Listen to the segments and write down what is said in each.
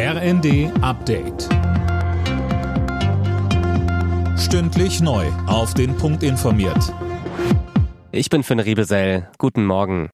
RND Update. Stündlich neu. Auf den Punkt informiert. Ich bin Finn Riebesell. Guten Morgen.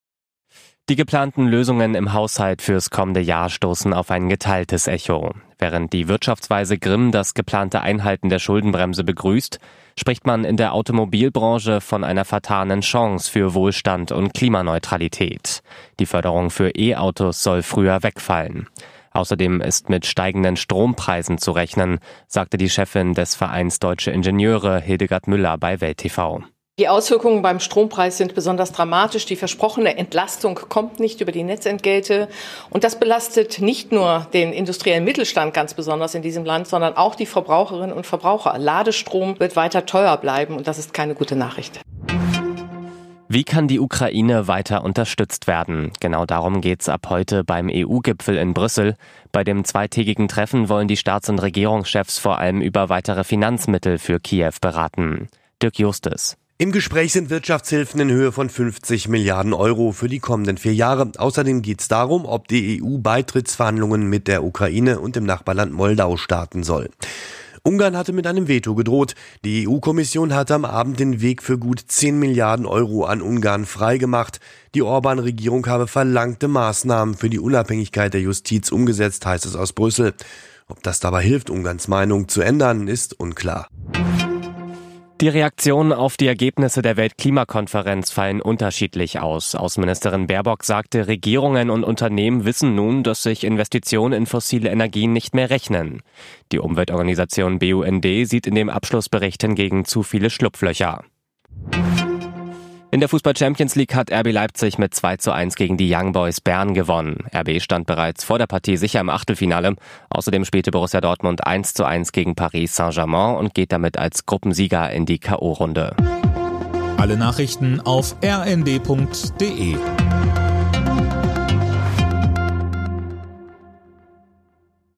Die geplanten Lösungen im Haushalt fürs kommende Jahr stoßen auf ein geteiltes Echo. Während die Wirtschaftsweise Grimm das geplante Einhalten der Schuldenbremse begrüßt, spricht man in der Automobilbranche von einer vertanen Chance für Wohlstand und Klimaneutralität. Die Förderung für E-Autos soll früher wegfallen. Außerdem ist mit steigenden Strompreisen zu rechnen, sagte die Chefin des Vereins Deutsche Ingenieure Hildegard Müller bei Welt TV. Die Auswirkungen beim Strompreis sind besonders dramatisch. Die versprochene Entlastung kommt nicht über die Netzentgelte. Und das belastet nicht nur den industriellen Mittelstand ganz besonders in diesem Land, sondern auch die Verbraucherinnen und Verbraucher. Ladestrom wird weiter teuer bleiben und das ist keine gute Nachricht. Wie kann die Ukraine weiter unterstützt werden? Genau darum geht's ab heute beim EU-Gipfel in Brüssel. Bei dem zweitägigen Treffen wollen die Staats- und Regierungschefs vor allem über weitere Finanzmittel für Kiew beraten. Dirk Justus. Im Gespräch sind Wirtschaftshilfen in Höhe von 50 Milliarden Euro für die kommenden vier Jahre. Außerdem geht es darum, ob die EU Beitrittsverhandlungen mit der Ukraine und dem Nachbarland Moldau starten soll. Ungarn hatte mit einem Veto gedroht. Die EU-Kommission hatte am Abend den Weg für gut 10 Milliarden Euro an Ungarn freigemacht. Die Orban-Regierung habe verlangte Maßnahmen für die Unabhängigkeit der Justiz umgesetzt, heißt es aus Brüssel. Ob das dabei hilft, Ungarns Meinung zu ändern, ist unklar. Die Reaktionen auf die Ergebnisse der Weltklimakonferenz fallen unterschiedlich aus. Außenministerin Baerbock sagte, Regierungen und Unternehmen wissen nun, dass sich Investitionen in fossile Energien nicht mehr rechnen. Die Umweltorganisation BUND sieht in dem Abschlussbericht hingegen zu viele Schlupflöcher. In der Fußball Champions League hat RB Leipzig mit 2 zu 1 gegen die Young Boys Bern gewonnen. RB stand bereits vor der Partie sicher im Achtelfinale. Außerdem spielte Borussia Dortmund 1 zu 1 gegen Paris Saint-Germain und geht damit als Gruppensieger in die K.O.-Runde. Alle Nachrichten auf rnd.de